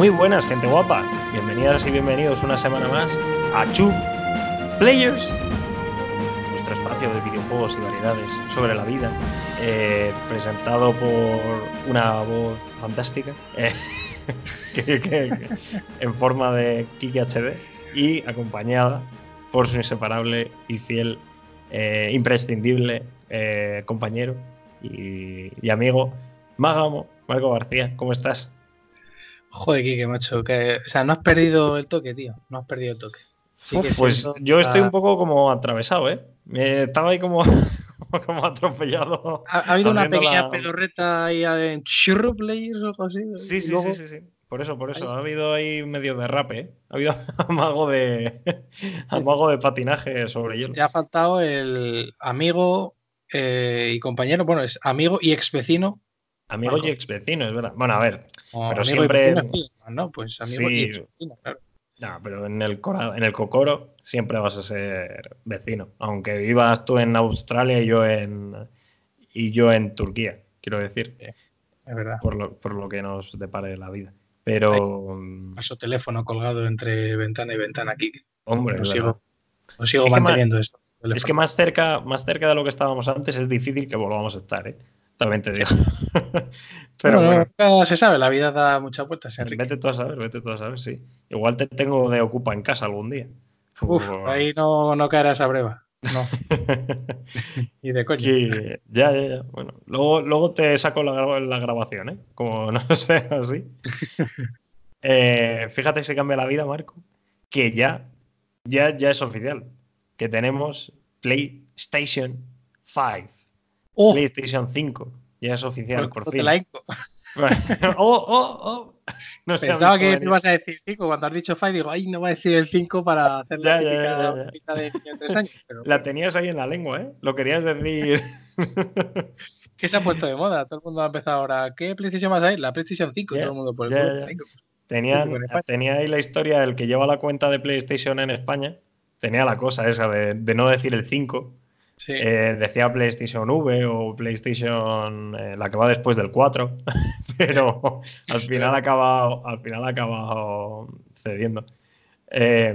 Muy buenas, gente guapa. Bienvenidas y bienvenidos una semana más a Chu Players, nuestro espacio de videojuegos y variedades sobre la vida, eh, presentado por una voz fantástica, eh, en forma de Kiki HD y acompañada por su inseparable y fiel, eh, imprescindible compañero y, y amigo, Mágamo, Marco García. ¿Cómo estás? Joder, Kike, macho. Que, o sea, no has perdido el toque, tío. No has perdido el toque. Sí Uf, que pues yo estoy un poco como atravesado, ¿eh? Me estaba ahí como, como atropellado. Ha, ha habido una pequeña la- pedorreta ahí en Churro Players o algo así. Sí, sí, luego- sí, sí, sí. Por eso, por eso. Ahí. Ha habido ahí medio derrape, ¿eh? Ha habido amago de, amago de patinaje sobre hielo. Te ha faltado el amigo eh, y compañero. Bueno, es amigo y ex vecino. Amigo Marco. y ex vecino, es verdad. Bueno, a ver. o Pero siempre- y vecino, sí, ¿no? Pues amigo Sí. y ex vecino, claro. No, pero en el, cora- en el Cocoro siempre vas a ser vecino. Aunque vivas tú en Australia y yo en, y yo en Turquía, quiero decir. Es verdad. Por lo, por lo que nos depare la vida. Pero. mm, Paso teléfono colgado entre ventana y ventana aquí. Hombre, Lo sigo, lo sigo Es manteniendo esto. Es que más cerca, más cerca de lo que estábamos antes es difícil que volvamos a estar, ¿eh? También te digo. Pero Bueno, se sabe, la vida da muchas vueltas, Enrique. vete tú a saber, vete tú a saber, sí. Igual te tengo de ocupa en casa algún día. Uf, ahí no, no caerá esa breva. No, y de. Que- ya, ya, ya. Bueno, luego, luego te saco la, la grabación, ¿eh? Como no sea así. Eh, fíjate si cambia la vida, Marco, que ya, ya, ya es oficial. Que tenemos PlayStation 5. ¡Oh! PlayStation 5. Ya es oficial, Por- por fin. ¡Oh, oh, oh! No Pensaba que venir. ibas a decir 5. Cuando has dicho 5, digo, ay, no va a decir el 5 para hacer la Ya, de niño de 3 años. Pero La tenías ahí en la lengua, ¿eh? Lo querías decir. ¿qué se ha puesto de moda? Todo el mundo ha empezado ahora. ¿Qué PlayStation vas a ir? La PlayStation 5. Ya, todo el mundo por el culo. ya. Venga, Tenían, tenía ahí la historia del que lleva la cuenta de PlayStation en España. Tenía la cosa esa de, de no decir el 5. Sí. Eh, decía PlayStation V o PlayStation, eh, la que va después del 4. Pero al final ha acabado, al final ha acabado cediendo. Eh,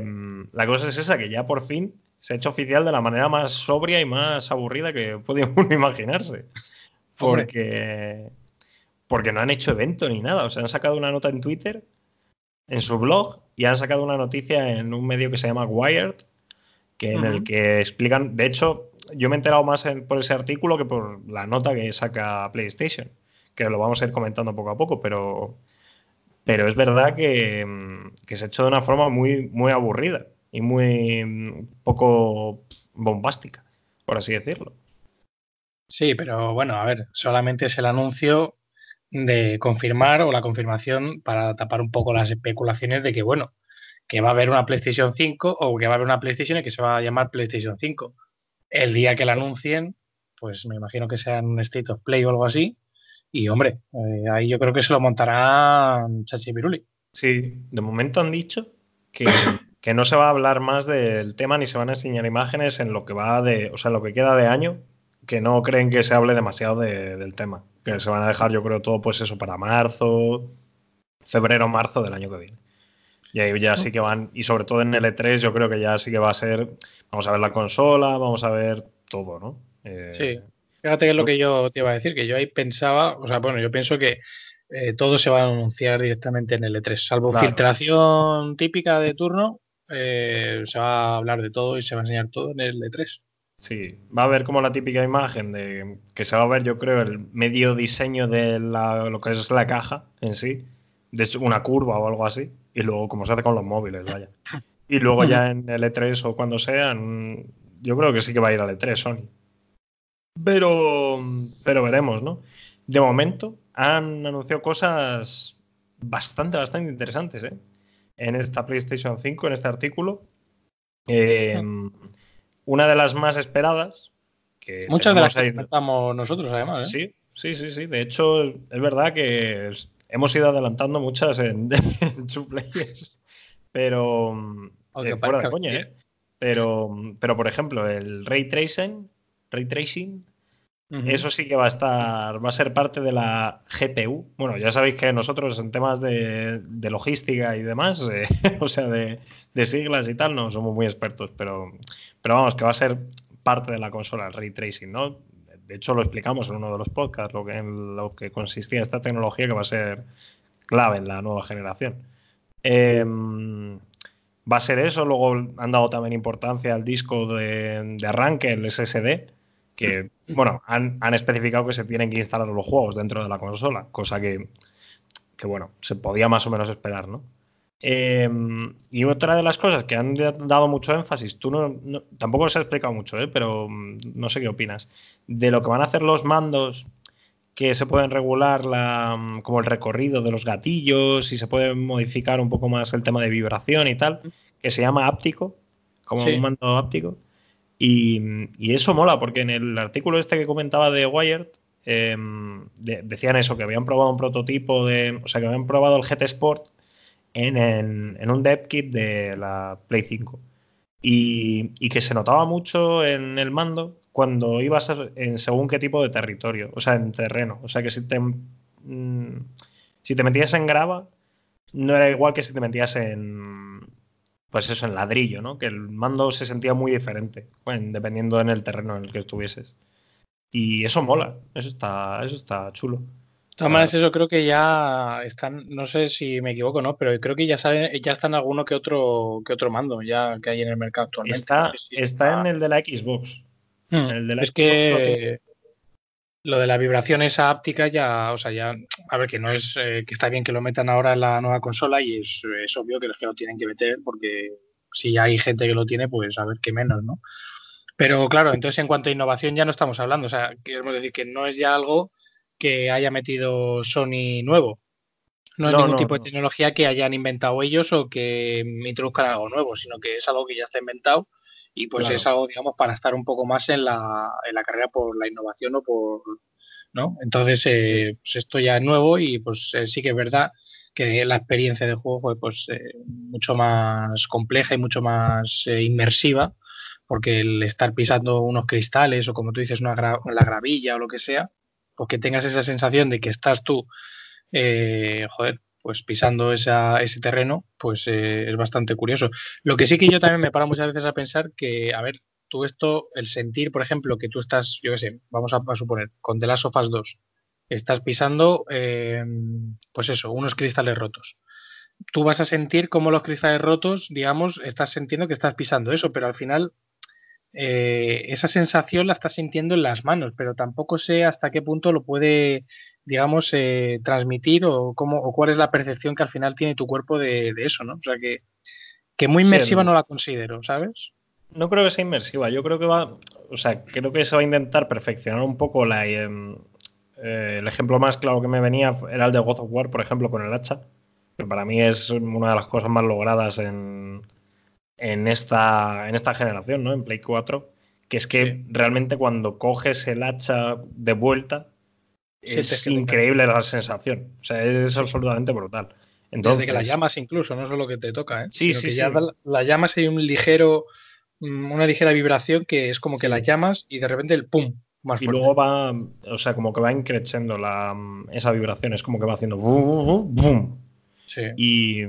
la cosa es esa, que ya por fin se ha hecho oficial de la manera más sobria y más aburrida que puede uno imaginarse. Porque, porque no han hecho evento ni nada. O sea, han sacado una nota en Twitter, en su blog, y han sacado una noticia en un medio que se llama Wired, que en el que explican, de hecho, yo me he enterado más en- por ese artículo que por la nota que saca PlayStation, que lo vamos a ir comentando poco a poco, pero, pero es verdad que, mm, que se ha hecho de una forma muy, muy aburrida y muy mm, poco bombástica, por así decirlo. Sí, pero bueno, a ver, solamente es el anuncio de confirmar o la confirmación para tapar un poco las especulaciones de que, bueno, que va a haber una PlayStation 5 o que va a haber una PlayStation y que se va a llamar PlayStation 5. El día que la anuncien, pues me imagino que sea en un State of Play o algo así. Y hombre, eh, ahí yo creo que se lo montará Chachi Piruli. Sí, de momento han dicho que, que no se va a hablar más del tema ni se van a enseñar imágenes en lo que va de, o sea, lo que queda de año, que no creen que se hable demasiado de- del tema. Que se van a dejar, yo creo, todo pues eso para marzo, febrero, marzo del año que viene. Y ahí ya sí que van, y sobre todo en el E3, yo creo que ya sí que va a ser, vamos a ver la consola, vamos a ver todo, ¿no? Eh, Sí. Fíjate que es lo que yo te iba a decir, que yo ahí pensaba, o sea, bueno, yo pienso que eh, todo se va a anunciar directamente en el E3, salvo Claro. filtración típica de turno, eh, se va a hablar de todo y se va a enseñar todo en el E E3. Sí, va a haber como la típica imagen de que se va a ver, yo creo, el medio diseño de la- lo que es la caja en sí, de hecho, una curva o algo así, y luego como se hace con los móviles, vaya. Y luego ya en el E3 o cuando sea, yo creo que sí que va a ir al E3 Sony. Pero, pero veremos, ¿no? De momento han anunciado cosas bastante, bastante interesantes, ¿eh? En esta PlayStation 5, en este artículo. Eh, una de las más esperadas. Que Muchas de las que ahí- nosotros, además. ¿eh? Sí, sí, sí, sí. De hecho, es verdad que hemos ido adelantando muchas en, en Two Players. Pero. Aunque eh, fuera de coña. ¿eh? Pero, pero, por ejemplo, el Ray Tracing, Ray Tracing Eso sí que va a estar, va a ser parte de la GPU. Bueno, ya sabéis que nosotros en temas de, logística y demás, eh, o sea, de, siglas y tal, no somos muy expertos, pero, pero vamos, que va a ser parte de la consola, el ray tracing, ¿no? De hecho, lo explicamos en uno de los podcasts, lo que, en lo que consistía esta tecnología que va a ser clave en la nueva generación. Em, va a ser eso, luego han dado también importancia al disco de, de arranque, el SSD que, bueno, han, especificado que se tienen que instalar los juegos dentro de la consola, cosa que, que bueno, se podía más o menos esperar, ¿no? Eh, y otra de las cosas que han dado mucho énfasis, tú no, tampoco se ha explicado mucho, ¿eh? pero mm, no sé qué opinas, de lo que van a hacer los mandos que se pueden regular la, mm, como el recorrido de los gatillos y se puede modificar un poco más el tema de vibración y tal, que se llama áptico, como un mando áptico. Y, eso mola, porque en el artículo este que comentaba de Wired, em, decían eso, que habían probado un prototipo de. O sea, que habían probado el GT Sport en, un dev kit de la Play 5. Y, que se notaba mucho en el mando cuando ibas en según qué tipo de territorio, o sea, en terreno. O sea, que si te, mm, si te metías en grava, no era igual que si te metías en, pues eso, en ladrillo, ¿no? Que el mando se sentía muy diferente, dependiendo en el terreno en el que estuvieses. Y eso mola, eso está, eso está chulo. Maneras, eso creo que ya están, no sé si me equivoco, ¿no? Pero creo que ya sale, ya están alguno que otro, que otro mando, ya que hay en el mercado actualmente. Está, está en el de la Xbox. Hmm. El de la es que lo de la vibración esa áptica ya, o sea, ya, a ver, que no es, eh, que está bien que lo metan ahora en la nueva consola y es, obvio que los que lo tienen que meter porque si hay gente que lo tiene, pues a ver qué menos, ¿no? Pero claro, entonces en cuanto a innovación ya no estamos hablando, o sea, queremos decir que no es ya algo que haya metido Sony nuevo. No es ningún tipo de tecnología que hayan inventado ellos o que introduzcan algo nuevo, sino que es algo que ya está inventado y pues es algo, digamos, para estar un poco más en la, en la carrera por la innovación o por, ¿no? Entonces, eh, pues esto ya es nuevo y pues eh, sí que es verdad que la experiencia de juego es pues eh, mucho más compleja y mucho más inmersiva porque el estar pisando unos cristales o como tú dices una la gravilla o lo que sea, pues que tengas esa sensación de que estás tú, joder, pues pisando ese terreno, pues eh, es bastante curioso. Lo que sí que yo también me paro muchas veces a pensar que, a ver, tú esto, el sentir, por ejemplo, que tú estás, yo qué sé, vamos a, suponer, con The Last of 2, estás pisando, em, pues eso, unos cristales rotos. Tú vas a sentir como los cristales rotos, digamos, estás sintiendo que estás pisando eso, pero al final eh, esa sensación la estás sintiendo en las manos, pero tampoco sé hasta qué punto lo puede digamos, eh, transmitir o, cómo, o cuál es la percepción que al final tiene tu cuerpo de, eso, ¿no? O sea, que, que muy inmersiva no la considero, ¿sabes? No creo que sea inmersiva, yo creo que va, o sea, creo que se va a intentar perfeccionar un poco la... Em, eh, el ejemplo más claro que me venía era el de God of War, por ejemplo, con el hacha, que para mí es una de las cosas más logradas en, en, esta, en esta generación, ¿no? En Play 4, que es que realmente cuando coges el hacha de vuelta, es increíble la sensación. O sea, es absolutamente brutal. Entonces, Desde que la llamas incluso, no solo que te toca, ¿eh? Sí, sí, sí. la, llamas hay un ligero, mm, una ligera vibración que es como que la llamas y de repente el pum. Más y luego va, o sea, como que va increciendo la, esa vibración, es como que va haciendo boom, Sí. Y,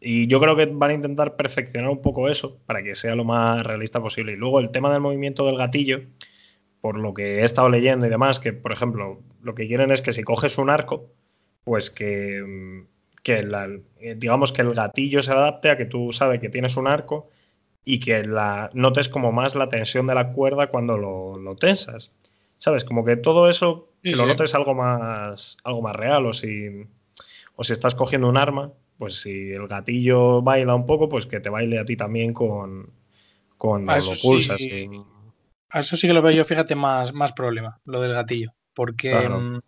y yo creo que van a intentar perfeccionar un poco eso para que sea lo más realista posible. Y luego el tema del movimiento del gatillo, por lo que he estado leyendo y demás, que por ejemplo, lo que quieren es que si coges un arco, pues que, que eh, digamos que el gatillo se adapte a que tú sabes que tienes un arco y que la, notes como más la tensión de la cuerda cuando lo, tensas. ¿Sabes? Como que todo eso, que lo notes algo más, algo más real, o si, o si estás cogiendo un arma, pues si el gatillo baila un poco, pues que te baile a ti también con, cuando ah, lo pulsas. A eso sí que lo veo yo, fíjate, más, más problema, lo del gatillo. Porque mm,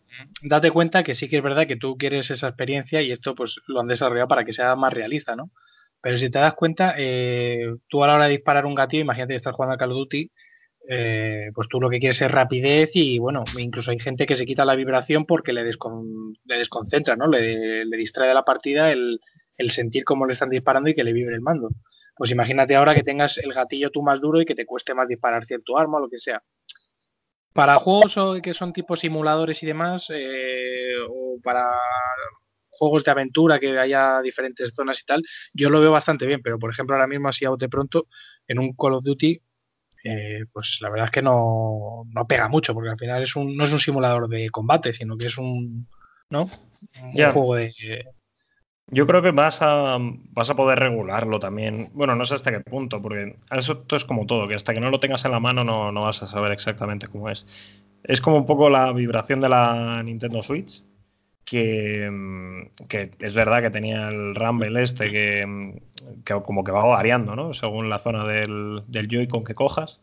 date cuenta que sí que es verdad que tú quieres esa experiencia y esto pues lo han desarrollado para que sea más realista, ¿no? Pero si te das cuenta, eh, tú a la hora de disparar un gatillo, imagínate que estás jugando a Call of Duty, eh, pues tú lo que quieres es rapidez y bueno, incluso hay gente que se quita la vibración porque le, desconcentra, ¿no? Le, distrae de la partida el, sentir cómo le están disparando y que le vibre el mando. Pues imagínate ahora que tengas el gatillo tú más duro y que te cueste más disparar cierto arma o lo que sea. Para juegos que son tipo simuladores y demás, eh, o para juegos de aventura que haya diferentes zonas y tal, yo lo veo bastante bien, pero por ejemplo ahora mismo así a bote pronto, en un Call of Duty, eh, pues la verdad es que no, no, pega mucho, porque al final es un, no es un simulador de combate, sino que es un, ¿no? un juego de... Yo creo que vas a, vas a poder regularlo también. Bueno, no sé hasta qué punto, porque eso es como todo, que hasta que no lo tengas en la mano no, no vas a saber exactamente cómo es. Es como un poco la vibración de la Nintendo Switch, que, mm, que, es verdad que tenía el Rumble este que, mm, que, como que va variando, ¿no? Según la zona del, Joy-Con que cojas.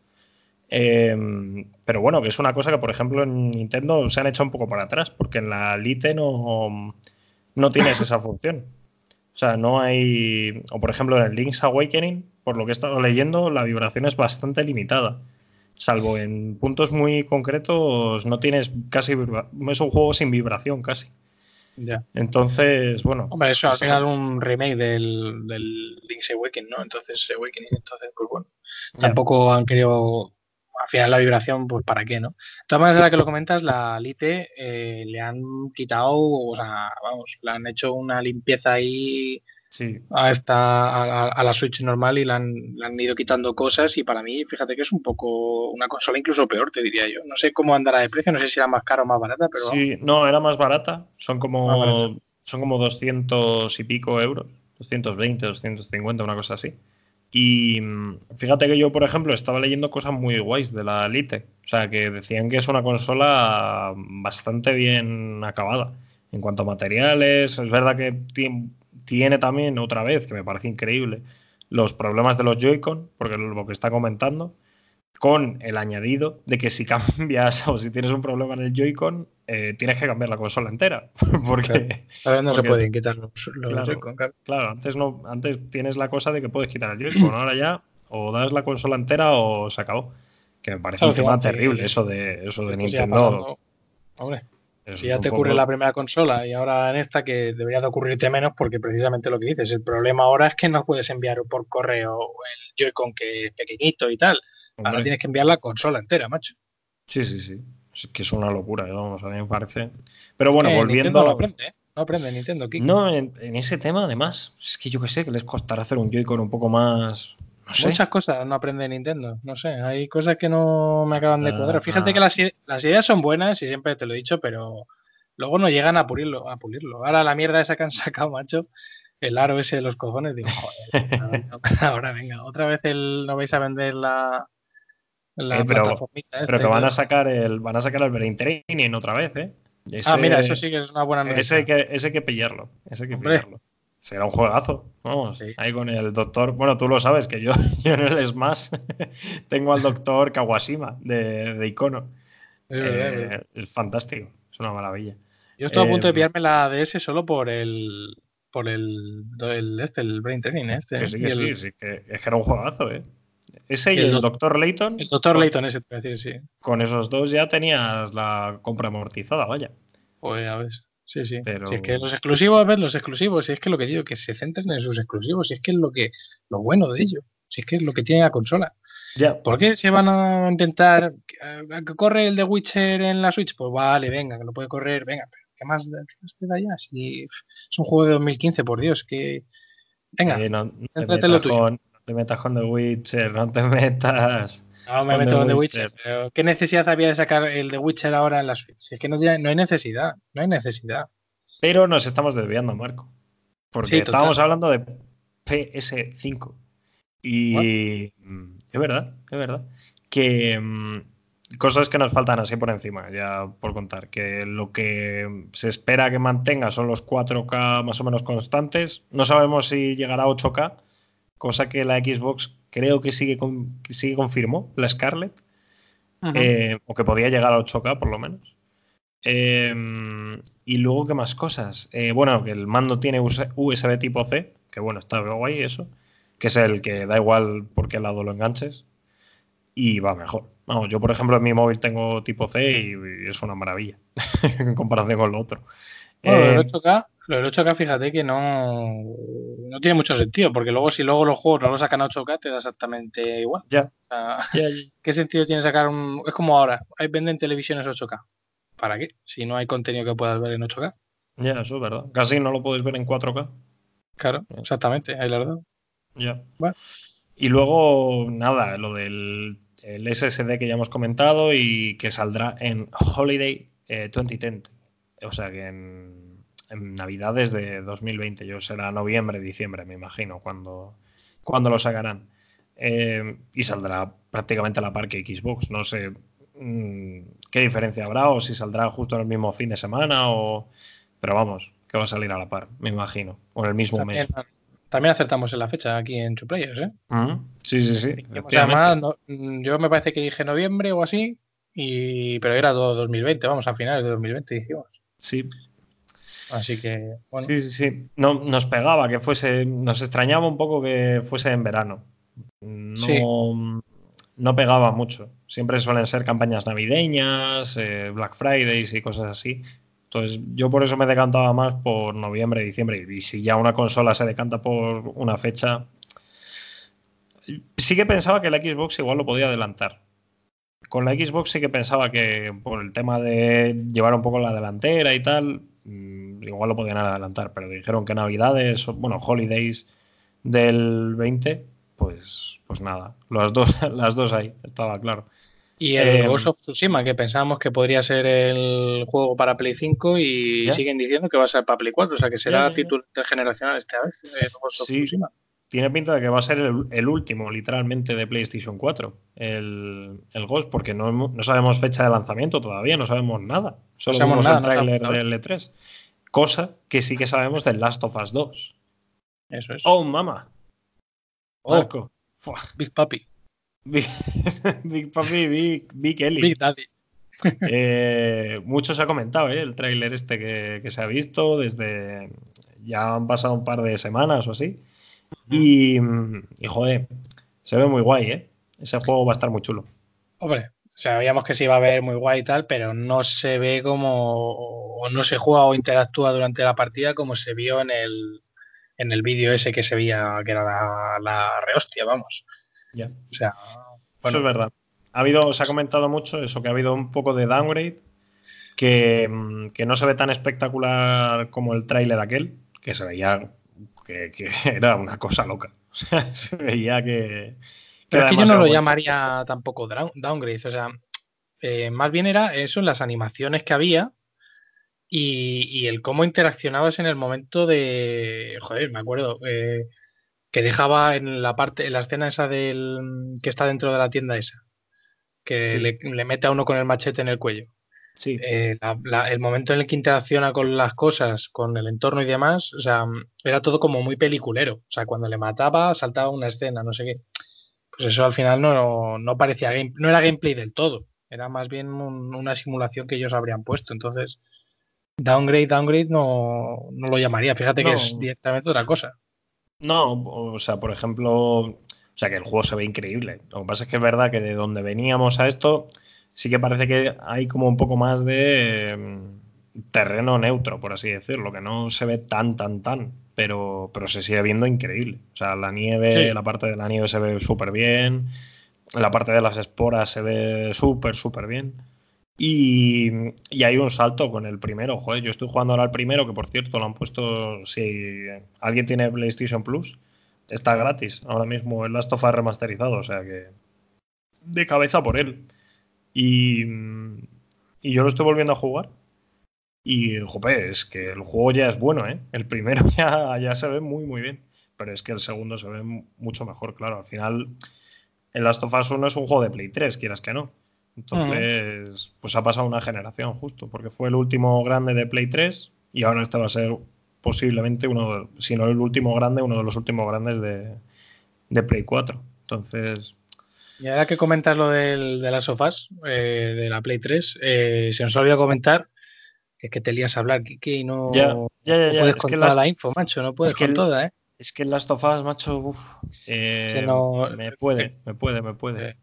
Em, pero bueno, que es una cosa que, por ejemplo, en Nintendo se han hecho un poco para atrás, porque en la Lite no, no tienes esa función. O sea, no hay. O por ejemplo, en el Link's Awakening, por lo que he estado leyendo, la vibración es bastante limitada. Salvo en puntos muy concretos, no tienes casi. Es un juego sin vibración casi. Entonces, bueno. Hombre, eso al final un remake del, del Link's Awakening, ¿no? Entonces, Awakening, entonces, pues bueno. Tampoco han querido. Al final la vibración, pues para qué, ¿no? De todas maneras, ahora que lo comentas, la Lite eh, le han quitado, o sea, vamos, le han hecho una limpieza ahí a, esta, a, la Switch normal y le han, han, ido quitando cosas y para mí, fíjate que es un poco una consola incluso peor, te diría yo. No sé cómo andará de precio, no sé si era más cara o más barata, pero... Sí, no, era más barata, son como, son como 200 y pico euros, 220, 250, una cosa así. Y mm, fíjate que yo, por ejemplo, estaba leyendo cosas muy guays de la Lite. O sea, que decían que es una consola bastante bien acabada. En cuanto a materiales, es verdad que tiene tiene también otra vez, que me parece increíble, los problemas de los Joy-Con, porque lo que está comentando, con el añadido de que si cambias o si tienes un problema en el Joy-Con, eh, tienes que cambiar la consola entera. porque claro. no se pueden quitar los, Joy-Con. Claro. antes, no, antes tienes la cosa de que puedes quitar el Joy-Con, ahora ya o das la consola entera o se acabó. Que me parece un tema terrible eso de, eso de Nintendo. Si ya te ocurre la primera consola y ahora en esta que debería de ocurrirte menos porque precisamente lo que dices, el problema ahora es que no puedes enviar por correo el Joy-Con que es pequeñito y tal. Ahora tienes que enviar la consola entera, macho. Sí, sí, sí. Es que es una locura, vamos, a mí me parece. Pero bueno, volviendo. No aprende, ¿eh? No aprende Nintendo, No, en, ese tema, además, es que yo qué sé, que les costará hacer un Joy-Con un poco más. No sé. Muchas cosas no aprende Nintendo, no sé, hay cosas que no me acaban de ah, cuadrar. Fíjate ah. que las, las, ideas son buenas y siempre te lo he dicho, pero luego no llegan a pulirlo, a pulirlo. Ahora la mierda esa que han sacado, macho, el aro ese de los cojones, digo, joder, ahora venga, otra vez el, no vais a vender la, la eh, pero, pero que van a sacar el van a sacar el Brain Training otra vez, ¿eh? ah, mira, eso sí que es una buena noticia. Ese hay que, ese que pillarlo, ese que pillarlo. Será un juegazo, vamos, ahí con el doctor, bueno, tú lo sabes, que yo, yo en el Smash tengo al doctor Kawashima de, de Icono. Eh, es fantástico, es una maravilla. Yo estoy a punto de eh, pillarme la DS solo por el por el, el este, el Brain Training, este. sí, sí, sí, que es que era un juegazo, eh. Ese y el, Doctor Layton. El Doctor Layton, ese te voy a decir, sí. Con esos dos ya tenías la compra amortizada, vaya. Pues a ver. Sí, sí. Pero... Si es que los exclusivos, ves, los exclusivos, si es que lo que digo, que se centren en sus exclusivos, si es que es lo que, lo bueno de ello, si es que es lo que tiene la consola. Ya. ¿Por qué se van a intentar que corre el de Witcher en la Switch? Pues vale, venga, que lo puede correr, venga, pero ¿qué más, te da ya? Si es un juego de 2015, por Dios, que venga, eh, no, lo tuyo te metas con The Witcher, no te metas. No, me meto con The Witcher. pero ¿qué necesidad había de sacar el The Witcher ahora en la Switch? Es que no, no hay necesidad, no hay necesidad. Pero nos estamos desviando, Marco. Porque estábamos hablando de PS5. Y mm, es verdad, es verdad. Que mm, cosas que nos faltan así por encima, ya por contar. Que lo que se espera que mantenga son los 4K más o menos constantes. No sabemos si llegará a 8K cosa que la Xbox creo que sigue, con, sigue confirmó, la Scarlett, eh, o que podía llegar a 8K por lo menos. Em, y luego, ¿qué más cosas? Eh, bueno, que el mando tiene USB tipo C, que bueno, está guay eso, que es el que da igual por qué lado lo enganches y va mejor. Vamos, yo por ejemplo en mi móvil tengo tipo C y, es una maravilla en comparación con lo otro. Bueno, el 8K, Lo del 8K, fíjate que no, no tiene mucho sentido, porque luego si luego los juegos no lo sacan a 8K, te da exactamente igual. Ya. O sea, Ya, ¿Qué sentido tiene sacar un...? Es como ahora, hay venden televisiones 8K. ¿Para qué? Si no hay contenido que puedas ver en 8K. ya, eso es verdad. Casi no lo puedes ver en 4K. Claro, exactamente, ahí la verdad. Ya. Bueno. Y luego, nada, lo del el SSD que ya hemos comentado y que saldrá en Holiday eh, 2010. O sea que en, en Navidades de 2020. Yo será noviembre, diciembre, me imagino, cuando, cuando lo sacarán. Eh, y saldrá prácticamente a la par que Xbox. No sé mm, qué diferencia habrá o si saldrá justo en el mismo fin de semana o... Pero vamos, que va a salir a la par, me imagino. O en el mismo También, mes. también acertamos en la fecha aquí en Two Players, ¿eh? Mm, Sí, sí, sí. O sea, además, no- mm, yo me parece que dije noviembre o así, y, pero era todo 2020, vamos, a finales de 2020 dijimos. Sí, Así que, bueno, Sí, sí, sí. No, nos pegaba que fuese, nos extrañaba un poco que fuese en verano. No, Sí. no pegaba mucho. Siempre suelen ser campañas navideñas, eh, Black Fridays y cosas así. Entonces, yo por eso me decantaba más por noviembre, diciembre. Y si ya una consola se decanta por una fecha. Sí que pensaba que la Xbox igual lo podía adelantar. Con la Xbox sí que pensaba que por el tema de llevar un poco la delantera y tal, igual lo podían adelantar, pero dijeron que Navidades, bueno, Holidays del 20, pues, pues nada, las dos, las dos ahí, estaba claro. Y el Eh, Ghost of Tsushima, que pensábamos que podría ser el juego para Play 5 y ¿Ya? siguen diciendo que va a ser para Play 4, o sea que será título intergeneracional esta vez, el Ghost of Sí. Tsushima. Tiene pinta de que va a ser el, el último, literalmente, de PlayStation 4, el, el Ghost, porque no, no sabemos fecha de lanzamiento todavía, no sabemos nada. Solo sabemos vimos nada, el no sabemos tráiler nada. del E3. Cosa que sí que sabemos del Last of Us 2. Eso es. ¡Oh, mama! Oh, Marco. Big Papi, Big, Big Papi, Big, Big Eli. Big Daddy. Eh, mucho se ha comentado, ¿eh? El tráiler este que, que se ha visto desde... Ya han pasado un par de semanas o así. Y, y, joder, se ve muy guay, ¿eh? Ese juego va a estar muy chulo. Hombre, sabíamos que se iba a ver muy guay y tal, pero no se ve como, o no se juega o interactúa durante la partida como se vio en el, en el vídeo ese que se veía que era la, la rehostia, vamos. Ya. O sea, Eso es verdad. Ha habido, se ha comentado mucho eso, que ha habido un poco de downgrade, que, mm, que no se ve tan espectacular como el tráiler aquel, que se veía que, que era una cosa loca. O sea, se veía que... pero es que yo no lo llamaría tampoco down- downgrade, o sea, eh, más bien era eso las animaciones que había y, y el cómo interaccionabas en el momento de, joder, me acuerdo, eh, que dejaba en la parte, en la escena esa del que está dentro de la tienda esa, que Sí. le, le mete a uno con el machete en el cuello. Sí, Eh, la- la- el momento en el que interacciona con las cosas, con el entorno y demás, o sea, era todo como muy peliculero. O sea, cuando le mataba, saltaba una escena, no sé qué. Pues eso al final no, no parecía game- no era gameplay del todo. Era más bien un- una simulación que ellos habrían puesto. Entonces, downgrade, downgrade no, no lo llamaría. Fíjate que es directamente otra cosa. No, o sea, por ejemplo, o sea, que el juego se ve increíble. Lo que pasa es que es verdad que de donde veníamos a esto, sí que parece que hay como un poco más de terreno neutro, por así decirlo, que no se ve tan, tan, tan, pero, pero se sigue viendo increíble. O sea, la nieve, Sí. la parte de la nieve se ve súper bien, la parte de las esporas se ve súper, súper bien. Y, y hay un salto con el primero. Joder, yo estoy jugando ahora al primero, que por cierto lo han puesto. Si alguien tiene PlayStation Plus, está gratis ahora mismo el Last of Us remasterizado. O sea que. De cabeza por él. Y, y yo lo estoy volviendo a jugar. Y, jope, es que el juego ya es bueno, ¿eh? El primero ya, ya se ve muy, muy bien. Pero es que el segundo se ve mucho mejor, claro. Al final, el Last of Us 1 es un juego de Play 3, quieras que no. Entonces, pues ha pasado una generación justo, porque fue el último grande de Play 3 y ahora este va a ser posiblemente uno, de- si no el último grande, uno de los últimos grandes de, de Play 4. Entonces, Y ahora que comentas lo del, de las sofás, eh, de la Play 3, eh, se nos olvidó comentar es que te lías a hablar, Kike, y no, Ya, ya, ya, no ya, puedes es con que toda las- la info, macho, no puedes es que con el- toda, ¿eh? es que el Last of Us, macho, uf, eh, no- me puede, me puede, me puede.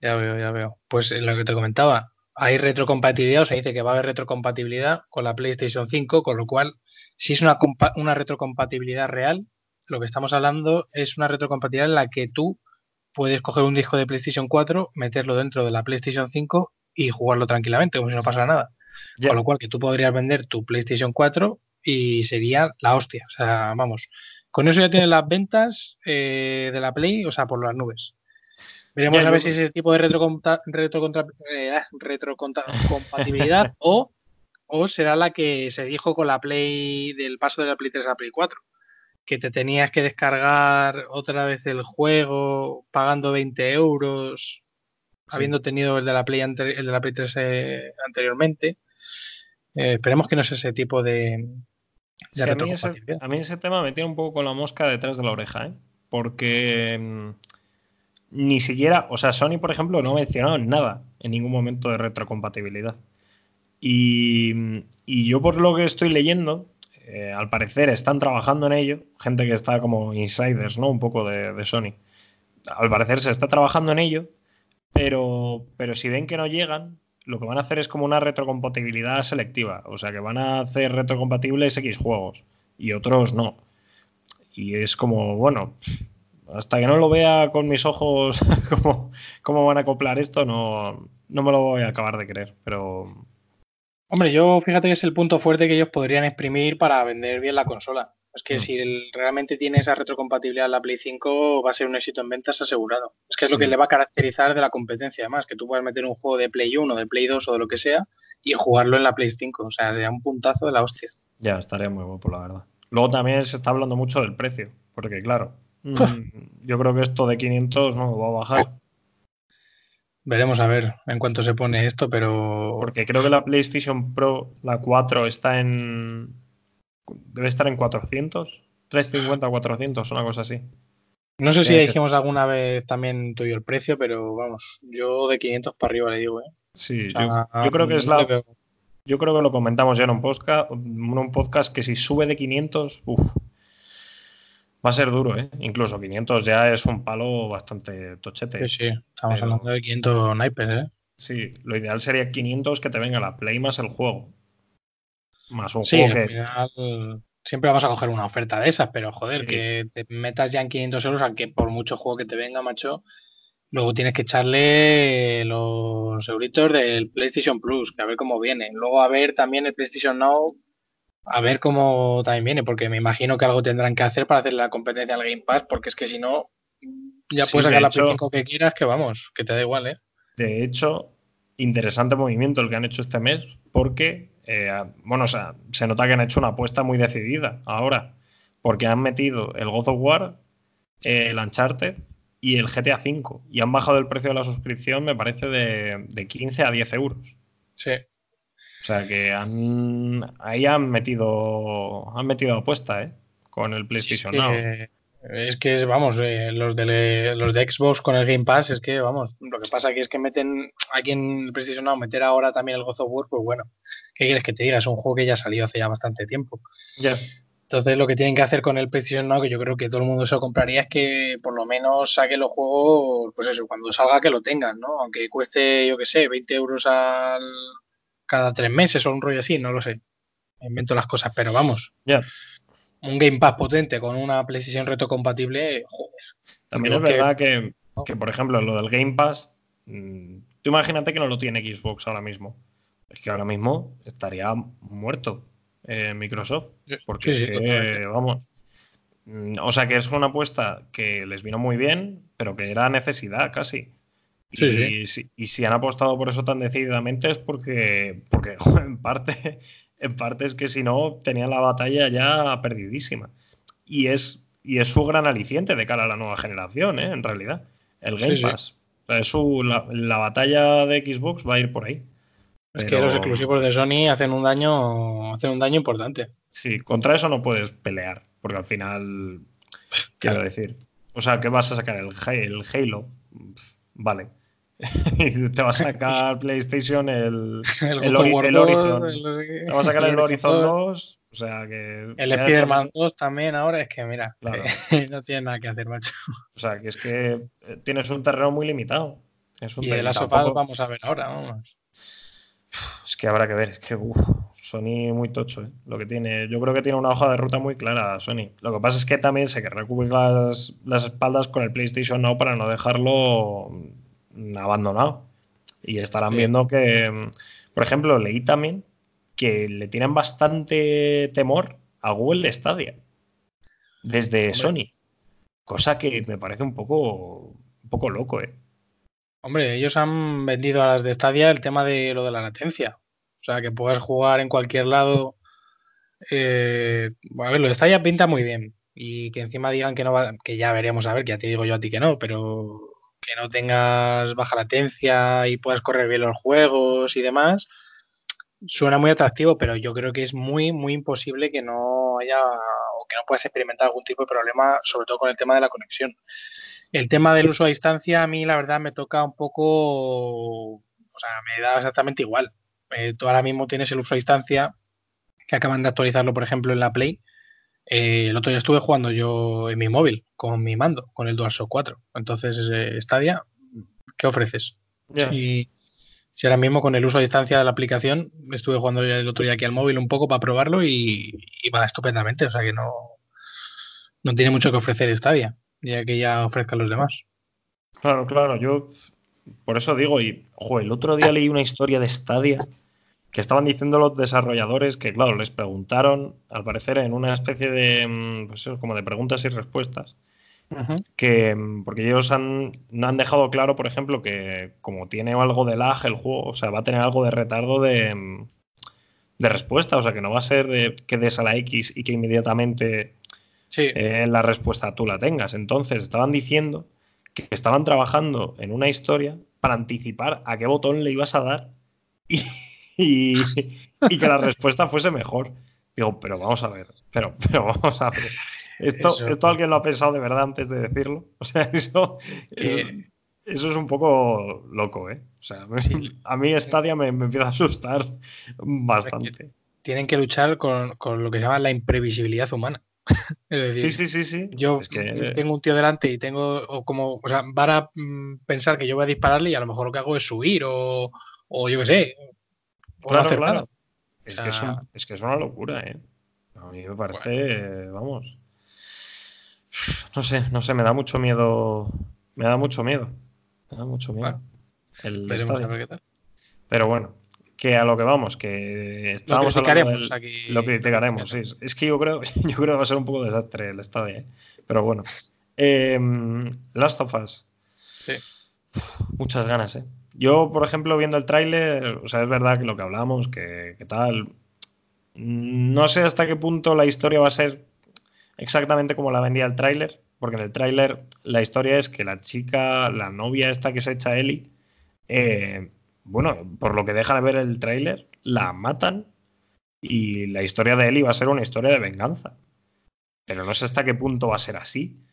Ya veo, ya veo. Pues eh, lo que te comentaba, hay retrocompatibilidad, o se dice que va a haber retrocompatibilidad con la PlayStation 5, con lo cual, si es una, una retrocompatibilidad real, lo que estamos hablando es una retrocompatibilidad en la que tú puedes coger un disco de PlayStation 4, meterlo dentro de la PlayStation 5 y jugarlo tranquilamente, como si no pasara nada. Con lo cual que tú podrías vender tu PlayStation 4 y sería la hostia. O sea, vamos. Con eso ya tienes las ventas eh, de la Play, o sea, por las nubes. Veremos a ver si ese tipo de eh, retrocompatibilidad o, o será la que se dijo con la Play del paso de la Play 3 a la Play 4 que te tenías que descargar otra vez el juego pagando 20 euros, habiendo tenido el de la Play, el de la Play 3 eh, anteriormente. Eh, esperemos que no sea ese tipo de, a, mí ese, tema me tiene un poco con la mosca detrás de la oreja, ¿eh? porque mm, ni siquiera, o sea, Sony, por ejemplo, no ha mencionado nada en ningún momento de retrocompatibilidad. Y, y yo por lo que estoy leyendo, eh, al parecer están trabajando en ello, gente que está como insiders, ¿no? Un poco de, Sony. Al parecer se está trabajando en ello, pero, pero si ven que no llegan, lo que van a hacer es como una retrocompatibilidad selectiva. O sea, que van a hacer retrocompatibles X juegos y otros no. Y es como, bueno, hasta que no lo vea con mis ojos cómo, cómo van a acoplar esto, no, no me lo voy a acabar de creer. Pero, Hombre, yo fíjate que es el punto fuerte que ellos podrían exprimir para vender bien la consola. Es que mm. si realmente tiene esa retrocompatibilidad la Play 5, va a ser un éxito en ventas asegurado. Es que es lo que le va a caracterizar de la competencia, además, que tú puedas meter un juego de Play 1, de Play 2 o de lo que sea y jugarlo en la Play 5. O sea, sería un puntazo de la hostia. Ya, estaría muy guapo, la verdad. Luego también se está hablando mucho del precio, porque claro, mm, yo creo que esto de 500 no va a bajar. Veremos a ver en cuánto se pone esto, pero. Porque creo que la PlayStation Pro, la 4, está en. Debe estar en 400, 350, 400, una cosa así. No sé si dijimos alguna vez también tuyo el precio, pero vamos, yo de 500 para arriba le digo, ¿eh? Sí, yo, creo que es la. Yo creo que lo comentamos ya en un podcast, en un podcast que si sube de 500, uff, Va a ser duro, ¿eh? Incluso 500 ya es un palo bastante tochete. Sí, sí, estamos hablando de 500 naipes, ¿eh? Sí, lo ideal sería 500 que te venga la Play más el juego. Más un sí, juego al final siempre vamos a coger una oferta de esas, pero joder, que te metas ya en 500 euros, aunque por mucho juego que te venga, macho, luego tienes que echarle los euritos del PlayStation Plus, que a ver cómo viene. Luego a ver también el PlayStation Now a ver cómo también viene, porque me imagino que algo tendrán que hacer para hacer la competencia al Game Pass, porque es que si no, ya puedes sacar la Play 5 que quieras, que vamos, que te da igual, ¿eh? De hecho, interesante movimiento el que han hecho este mes, porque, eh, bueno, o sea, se nota que han hecho una apuesta muy decidida ahora, porque han metido el God of War, el Uncharted y el GTA V, y han bajado el precio de la suscripción, me parece, de, de 15 a 10 euros. Sí. O sea que han, ahí han metido, han metido apuesta, ¿eh? Con el PlayStation es que, Es que, vamos, eh, los, de, los de Xbox con el Game Pass, es que, vamos, lo que pasa aquí es que meten aquí en el PlayStation Now, meter ahora también el God of War, pues bueno, ¿qué quieres que te diga? Es un juego que ya salió hace ya bastante tiempo. Ya. Entonces lo que tienen que hacer con el PlayStation Now, que yo creo que todo el mundo se lo compraría, es que por lo menos saque los juegos, pues eso, cuando salga que lo tengan, ¿no? Aunque cueste, yo qué sé, 20 euros al, cada tres meses o un rollo así, no lo sé. Invento las cosas, pero vamos. Ya. Un Game Pass potente con una PlayStation Reto compatible, joder. También es verdad que, que, por ejemplo, lo del Game Pass, mm, tú imagínate que no lo tiene Xbox ahora mismo. Es que ahora mismo estaría muerto eh, Microsoft. Porque es que, vamos. Mm, o sea que es una apuesta que les vino muy bien, pero que era necesidad casi y, Si, han apostado por eso tan decididamente es porque, porque en, parte, en parte es que si no, tenían la batalla ya perdidísima. Y es, y es su gran aliciente de cara a la nueva generación, ¿eh? en realidad. El Game Pass. es su, la, batalla de Xbox va a ir por ahí. Es que los exclusivos de Sony hacen un daño, hacen un daño importante. Sí, contra eso no puedes pelear, porque al final, quiero decir, o sea, ¿qué vas a sacar? El, el Halo. Vale. Y te va a sacar PlayStation el, el, el, Horizon. te va a sacar el Horizon 2. O sea que. El Spider-Man 2 también ahora es que, mira, no tiene nada que hacer, macho. O sea que es que eh, tienes un terreno muy limitado. y de la sopa vamos a ver ahora, vamos. Es que habrá que ver, es que uf, Sony muy tocho, ¿eh? Lo que tiene, yo creo que tiene una hoja de ruta muy clara Sony. Lo que pasa es que también se querrá cubrir las, las espaldas con el PlayStation Now para no dejarlo abandonado. Y estarán viendo que, por ejemplo, leí también que le tienen bastante temor a Google Stadia desde Sony. Cosa que me parece un poco, un poco loco, ¿eh? Hombre, ellos han vendido a las de Stadia el tema de lo de la latencia. O sea, que puedas jugar en cualquier lado. Eh, a ver, lo de Stadia pinta muy bien. Y que encima digan que no va, que ya veremos a ver, que ya te digo yo a ti que no, pero que no tengas baja latencia y puedas correr bien los juegos y demás, suena muy atractivo, pero yo creo que es muy, muy imposible que no haya o que no puedas experimentar algún tipo de problema, sobre todo con el tema de la conexión. El tema del uso a distancia, a mí la verdad me toca un poco, o sea, me da exactamente igual. Eh, tú ahora mismo tienes el uso a distancia, que acaban de actualizarlo, por ejemplo, en la Play. Eh, el otro día estuve jugando yo en mi móvil, con mi mando, con el DualShock 4. Entonces, eh, Stadia, ¿qué ofreces? Si, si, ahora mismo con el uso a distancia de la aplicación, estuve jugando el otro día aquí al móvil un poco para probarlo y, y va estupendamente. O sea que no, no tiene mucho que ofrecer Stadia ya que ya ofrezca a los demás. Claro, claro, yo por eso digo, y el otro día leí una historia de Stadia que estaban diciendo los desarrolladores que, claro, les preguntaron, al parecer, en una especie de, mm, pues como de preguntas y respuestas, que, mm, porque ellos han, han dejado claro, por ejemplo, que como tiene algo de lag el juego, o sea, va a tener algo de retardo de, mm, de respuesta, o sea, que no va a ser de que des a la X y que inmediatamente sí. Eh, la respuesta tú la tengas. Entonces estaban diciendo que estaban trabajando en una historia para anticipar a qué botón le ibas a dar y, que la respuesta fuese mejor. Digo, pero vamos a ver, pero, pero vamos a ver. Esto, esto alguien lo ha pensado de verdad antes de decirlo. O sea, eso, eso, es un poco loco, ¿eh? O sea, a mí Stadia me, me, empieza a asustar bastante. Tienen que luchar con, con, lo que se llama la imprevisibilidad humana. sí, sí, sí, sí. Yo tengo un tío delante y tengo o como, o sea, van a mm, pensar que yo voy a dispararle y a lo mejor lo que hago es subir o, o yo qué sé, o no hacer nada. Es, que es, es, que es, una locura, ¿eh? A mí me parece, vamos. No sé, no sé, me da mucho miedo. Me da mucho miedo. Me da mucho miedo. El a ver qué tal. Pero bueno, que a lo que vamos, que estábamos lo criticaremos Lo criticaremos, sí. Es que yo creo, yo creo que va a ser un poco desastre el estado, ¿eh? pero bueno. Eh, Last of Us. Sí. Muchas ganas, ¿eh? Yo, por ejemplo, viendo el tráiler, o sea, es verdad que lo que hablamos, que, que tal. No sé hasta qué punto la historia va a ser exactamente como la vendía el tráiler, porque en el tráiler la historia es que la chica, la novia esta que se echa Ellie, eh, bueno, por lo que deja de ver el tráiler, la matan y la historia de Ellie va a ser una historia de venganza. Pero no sé hasta qué punto va a ser así.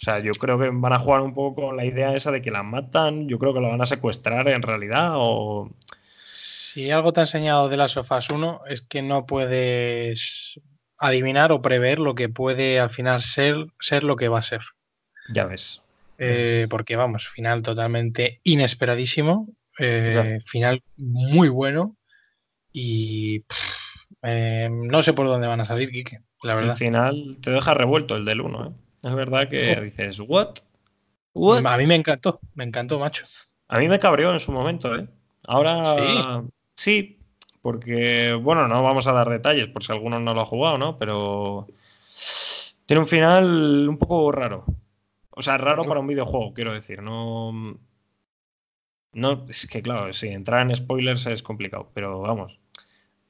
O sea, yo creo que van a jugar un poco con la idea esa de que la matan, yo creo que la van a secuestrar en realidad o... Si algo te ha enseñado de las sofás 1 es que no puedes adivinar o prever lo que puede al final ser, ser lo que va a ser. Ya ves. Eh, porque vamos, final totalmente inesperadísimo eh, final muy bueno y eh, no sé por dónde van a salir, Kike, la verdad. El final te deja revuelto el del 1, ¿eh? Es verdad que oh. dices, ¿what? A mí me encantó, me encantó, macho. A mí me cabreó en su momento, ¿eh? Ahora sí, porque, bueno, no vamos a dar detalles por si alguno no lo ha jugado, ¿no? Pero tiene un final un poco raro. O sea, raro para un videojuego, quiero decir. No, no, es que claro, si entrar en spoilers es complicado, pero vamos.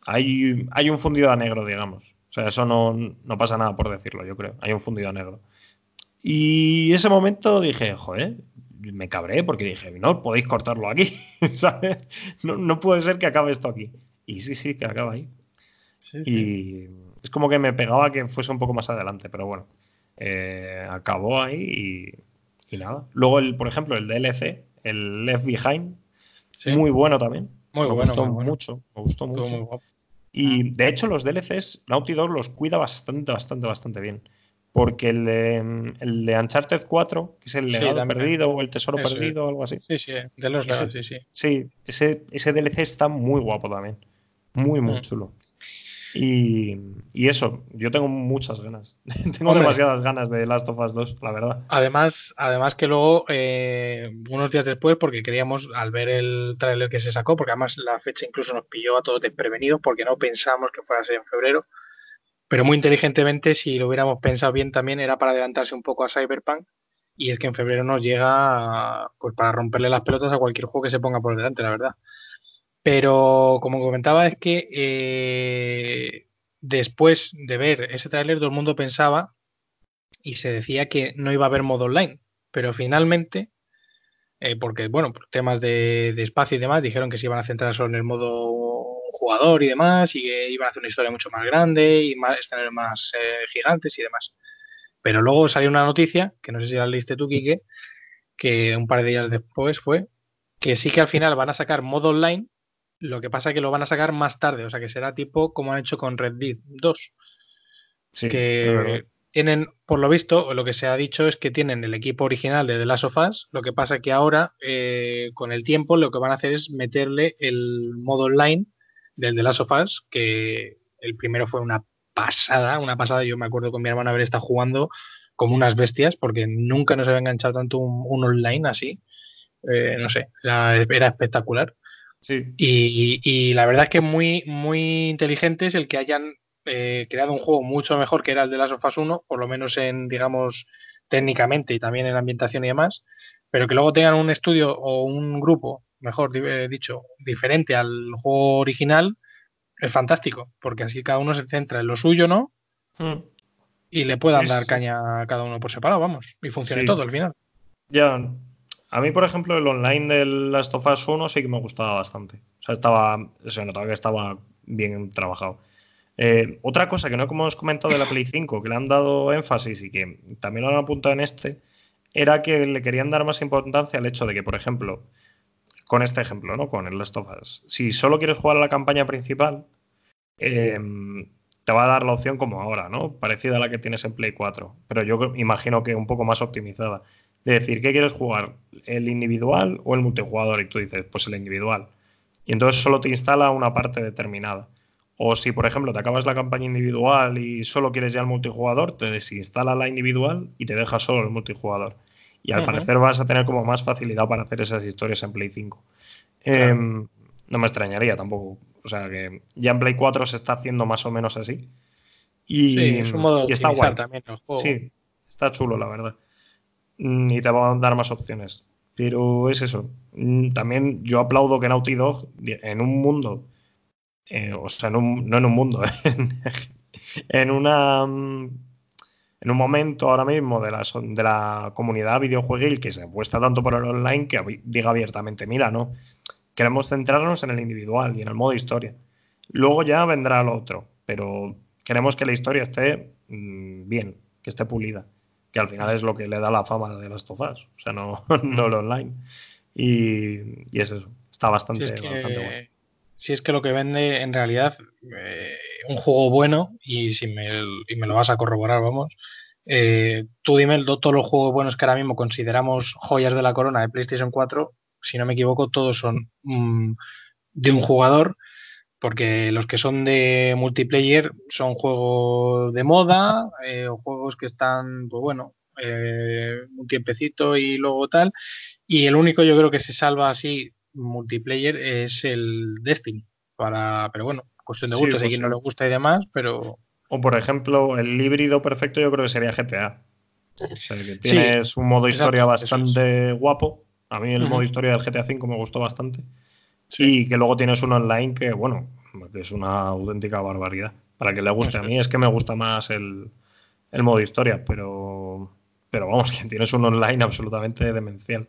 Hay, hay un fundido a negro, digamos. O sea, eso no, no, pasa nada por decirlo, yo creo. Hay un fundido a negro. Y ese momento dije, joder, me cabré porque dije, no, podéis cortarlo aquí, ¿sabes? No, no puede ser que acabe esto aquí. Y sí, sí, que acaba ahí. y es como que me pegaba que fuese un poco más adelante, pero bueno. Eh, acabó ahí y, y, nada. Luego, el, por ejemplo, el DLC, el Left Behind. Muy bueno también. Muy me bueno, gustó mucho. Me gustó mucho. Y de hecho, los DLCs, Naughty Dog los cuida bastante, bastante, bastante bien. Porque el de, el de Uncharted 4, que es el legado perdido o el tesoro perdido o algo así. Sí, sí, de los legados, sí, sí. Sí, ese, ese DLC está muy guapo también. Muy, muy mm. chulo. Y, eso, yo tengo muchas ganas. tengo demasiadas ganas de Last of Us 2, la verdad. Además, además que luego, eh, unos días después, porque queríamos, al ver el tráiler que se sacó, porque además la fecha incluso nos pilló a todos desprevenidos, porque no pensamos que fuera a ser en febrero, pero muy inteligentemente, si lo hubiéramos pensado bien también, era para adelantarse un poco a Cyberpunk. Y es que en febrero nos llega pues para romperle las pelotas a cualquier juego que se ponga por delante, la verdad. Pero como comentaba, es que eh, después de ver ese tráiler, todo el mundo pensaba y se decía que no iba a haber modo online. Pero finalmente, eh, porque bueno, por temas de, espacio y demás, dijeron que se iban a centrar solo en el modo jugador y demás, y que iban a hacer una historia mucho más grande y más escenarios más eh, gigantes y demás. Pero luego salió una noticia, que no sé si la leíste tú, Quique, que un par de días después fue que sí que al final van a sacar modo online lo que pasa es que lo van a sacar más tarde, o sea que será tipo como han hecho con Red Dead 2. Sí, que tienen, por lo visto, lo que se ha dicho es que tienen el equipo original de The Last of Us, lo que pasa es que ahora, eh, con el tiempo, lo que van a hacer es meterle el modo online del The Last of Us, que el primero fue una pasada, una pasada, yo me acuerdo con mi hermana haber estado jugando como unas bestias, porque nunca nos había enganchado tanto un, online así, eh, no sé, era espectacular. Y, la verdad es que muy, muy inteligente es el que hayan eh, creado un juego mucho mejor que era el de Last of Us 1, por lo menos en, digamos, técnicamente y también en ambientación y demás, pero que luego tengan un estudio o un grupo, mejor eh, dicho, diferente al juego original, es fantástico, porque así cada uno se centra en lo suyo, ¿no? Hmm. Y le puedan dar caña a cada uno por separado, vamos, y funcione todo al final. Ya, a mí, por ejemplo, el online del Last of Us 1 sí que me gustaba bastante. O sea, estaba, se notaba que estaba bien trabajado. Eh, otra cosa que no hemos comentado de la Play 5, que le han dado énfasis y que también lo han apuntado en este, era que le querían dar más importancia al hecho de que, por ejemplo, con este ejemplo, ¿no? Con el Last of Us, si solo quieres jugar a la campaña principal, em, te va a dar la opción como ahora, ¿no? Parecida a la que tienes en Play 4, pero yo imagino que un poco más optimizada de decir, ¿qué quieres jugar? ¿El individual o el multijugador? Y tú dices, pues el individual. Y entonces solo te instala una parte determinada. O si, por ejemplo, te acabas la campaña individual y solo quieres ya el multijugador, te desinstala la individual y te deja solo el multijugador. Y al parecer vas a tener como más facilidad para hacer esas historias en Play 5. Em, no me extrañaría tampoco. O sea que ya en Play 4 se está haciendo más o menos así. Y, sí, es un modo y está guay. también el juego. Sí, está chulo, la verdad. Mm, y te van a dar más opciones. Pero es eso. Mm, también yo aplaudo que Naughty Dog, en un mundo, eh, o sea, no en un mundo, en una mm, en un momento ahora mismo de la, de la comunidad videojueguil que se apuesta tanto por el online que diga abiertamente, mira, no, queremos centrarnos en el individual y en el modo historia. Luego ya vendrá lo otro, pero queremos que la historia esté bien, que esté pulida que al final es lo que le da la fama de las tofas, o sea, no, no lo online. Y, y, es eso, está bastante, si bueno. Si es que lo que vende en realidad eh, un juego bueno, y si me, y me, lo vas a corroborar, vamos, eh, tú dime todos los juegos buenos que ahora mismo consideramos joyas de la corona de PlayStation 4, si no me equivoco, todos son mm, de un jugador porque los que son de multiplayer son juegos de moda eh, o juegos que están, pues bueno, eh, un tiempecito y luego tal. Y el único yo creo que se salva así multiplayer es el Destiny. Para, pero bueno, cuestión de gustos, hay pues quien no le gusta y demás, pero. O por ejemplo, el híbrido perfecto yo creo que sería GTA. O sea, que tienes un modo historia bastante guapo. A mí el modo historia del GTA V me gustó bastante. Y que luego tienes un online que, bueno, que es una auténtica barbaridad. Para que le guste a mí, es que me gusta más el, modo historia, pero, pero vamos, que tienes un online absolutamente demencial.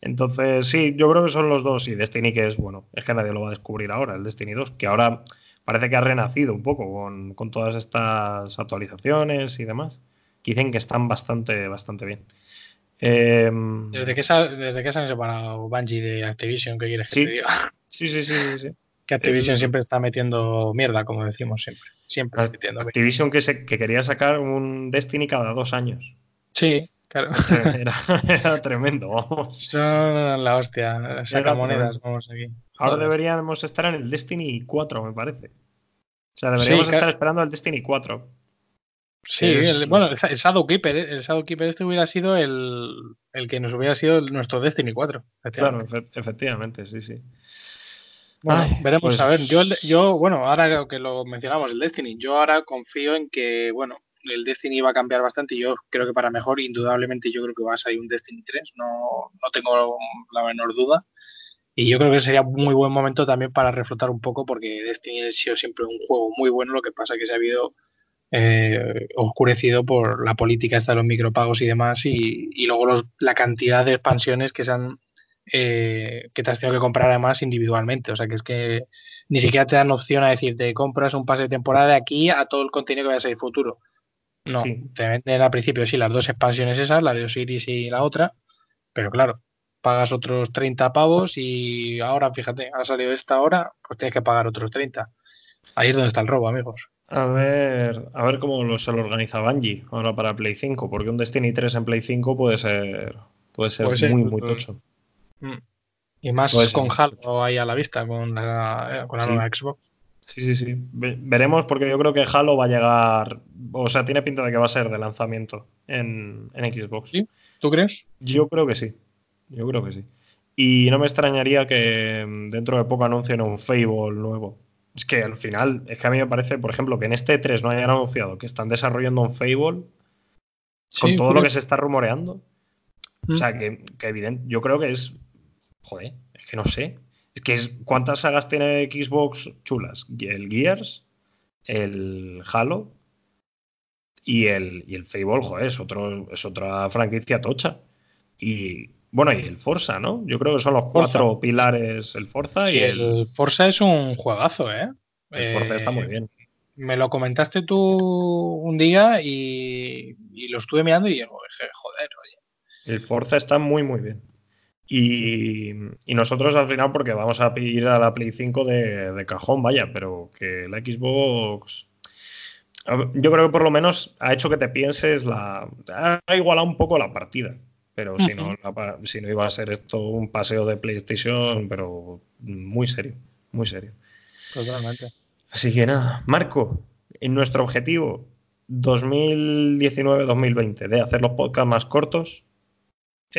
Entonces, sí, yo creo que son los dos. Y Destiny, que es, bueno, es que nadie lo va a descubrir ahora, el Destiny 2, que ahora parece que ha renacido un poco con, con todas estas actualizaciones y demás, que dicen que están bastante, bastante bien. Em, ¿Desde, que se, ¿Desde que se han separado Bungie de Activision? ¿Qué quieres que sí, te diga? Sí, sí, sí, sí. Que Activision siempre está metiendo mierda, como decimos siempre. Siempre metiendo Activision que, se, que quería sacar un Destiny cada dos años. Sí, claro. Era, tremendo, vamos. Son la hostia. Saca monedas, vamos aquí. Ahora deberíamos estar en el Destiny 4, me parece. O sea, deberíamos estar esperando al Destiny 4. Sí, bueno, el, Shadowkeeper, ¿eh? el Shadowkeeper este hubiera sido el, el que nos hubiera sido nuestro Destiny 4. Claro, efectivamente, sí, sí. Bueno, veremos pues a ver. Yo, yo, bueno, ahora que lo mencionamos, el Destiny, yo ahora confío en que, bueno, el Destiny va a cambiar bastante y yo creo que para mejor, indudablemente, yo creo que va a salir un Destiny 3, no, no tengo la menor duda. Y yo creo que sería muy buen momento también para reflotar un poco, porque Destiny ha sido siempre un juego muy bueno, lo que pasa que se ha habido eh, oscurecido por la política de los micropagos y demás, y, luego los, la cantidad de expansiones que se han eh, que te has tenido que comprar además individualmente. O sea que es que ni siquiera te dan opción a decir te compras un pase de temporada de aquí a todo el contenido que vaya a salir futuro. No, te venden al principio sí las dos expansiones esas, la de Osiris y la otra, pero claro, pagas otros 30 pavos y ahora, fíjate, ha salido esta hora, pues tienes que pagar otros 30. Ahí es donde está el robo, amigos. A ver, a ver cómo se lo organiza Bungie ahora para Play 5, porque un Destiny 3 en Play 5 puede ser, puede ser, muy, muy tocho. Mm. Y más con Halo ahí a la vista, con la, con la nueva Xbox. Sí, sí, sí. Veremos porque yo creo que Halo va a llegar, o sea, tiene pinta de que va a ser de lanzamiento en, en Xbox. ¿Sí? ¿Tú crees? Yo creo que sí. Yo creo que sí. Y no me extrañaría que mm, dentro de poco anuncien un Fable nuevo. Es que al final, es que a mí me parece, por ejemplo, que en este 3 no hayan anunciado que están desarrollando un Fable con todo lo que se está rumoreando. O sea, mm. que, que evidente, yo creo que es. Joder, es que no sé. Es que es, ¿cuántas sagas tiene Xbox chulas? El Gears, el Halo y el, y el Fable, joder, es, otro, es otra franquicia tocha. Y, bueno, y el Forza, ¿no? Yo creo que son los cuatro pilares, el Forza y el... el... Forza es un juegazo, ¿eh? El Forza está muy eh, bien. Me lo comentaste tú un día y, lo estuve mirando y digo, joder, oye. El Forza está muy, muy bien. Y, nosotros al final, porque vamos a ir a la Play 5 de, de cajón, vaya, pero que la Xbox yo creo que por lo menos ha hecho que te pienses la. ha igualado un poco la partida. Pero si, no, si no iba a ser esto un paseo de PlayStation, pero muy serio, muy serio. Totalmente. Así que nada, Marco, en nuestro objetivo 2019-2020 de hacer los podcasts más cortos,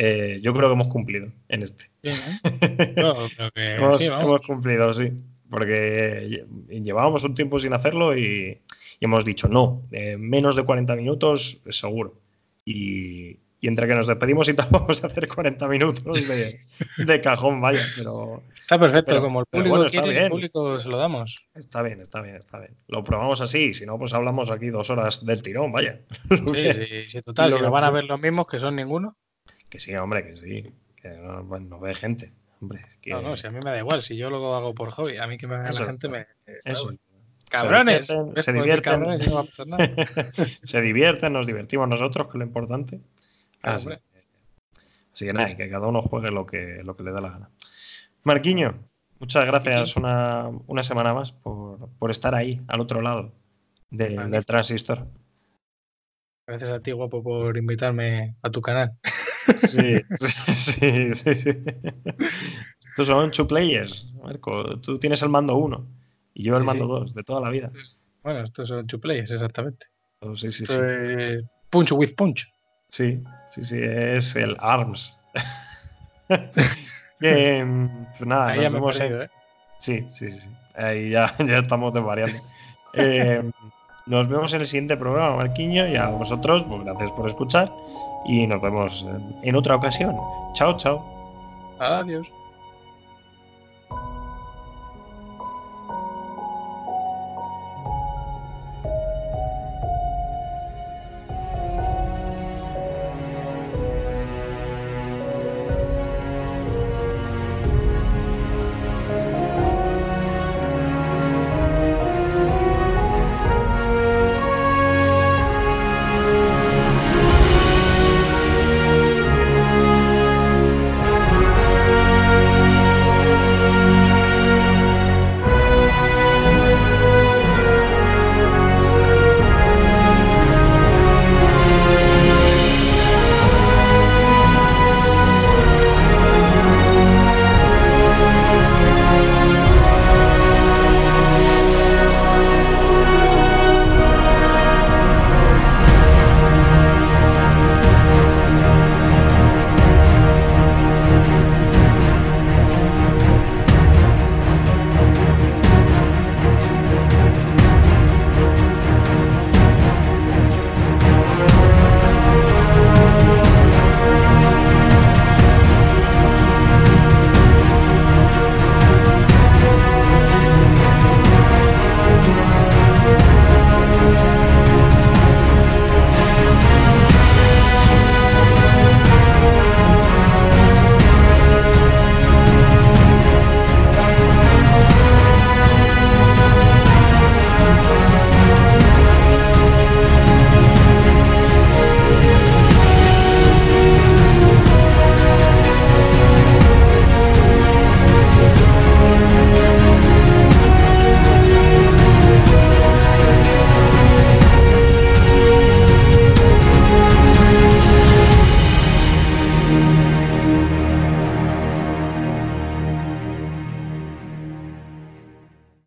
eh, yo creo que hemos cumplido en este. ¿eh? creo que hemos, cumplido, sí. Porque llevábamos un tiempo sin hacerlo y, hemos dicho no, eh, menos de 40 minutos seguro. Y, y entre que nos despedimos y tal, vamos a hacer 40 minutos de, cajón, vaya, pero... Está perfecto, como el público quiere, el público se lo damos. Está bien, está bien, está bien. Lo probamos así, si no, pues hablamos aquí dos horas del tirón, vaya. Sí, sí, sí, total, si lo van a ver los mismos, que son ninguno. Que sí, hombre, que sí, que no, ve gente. Hombre, No, no, si a mí me da igual, si yo lo hago por hobby, a mí que me vea la gente me... Eso. Cabrones, se divierten, se divierten, nos divertimos nosotros, que es lo importante. Así, que nada, que cada uno juegue lo que, lo que le da la gana. Marquiño, muchas gracias una, una semana más por, por, estar ahí, al otro lado del transistor. Gracias a ti, guapo, por invitarme a tu canal. Sí, sí, sí, sí. Estos son two players, Marco. Tú tienes el mando uno y yo el mando dos, de toda la vida. Bueno, estos son two players, exactamente. Oh, sí, sí, sí. Punch with punch. Sí, sí, sí, es el ARMS. Bien, pues nada, Ahí ya me hemos ido, ¿eh? Sí, sí, sí, Ahí ya, ya estamos desvariando. eh, nos vemos en el siguiente programa, Marquiño, y a vosotros, pues gracias por escuchar y nos vemos en otra ocasión. Chao, chao. Adiós.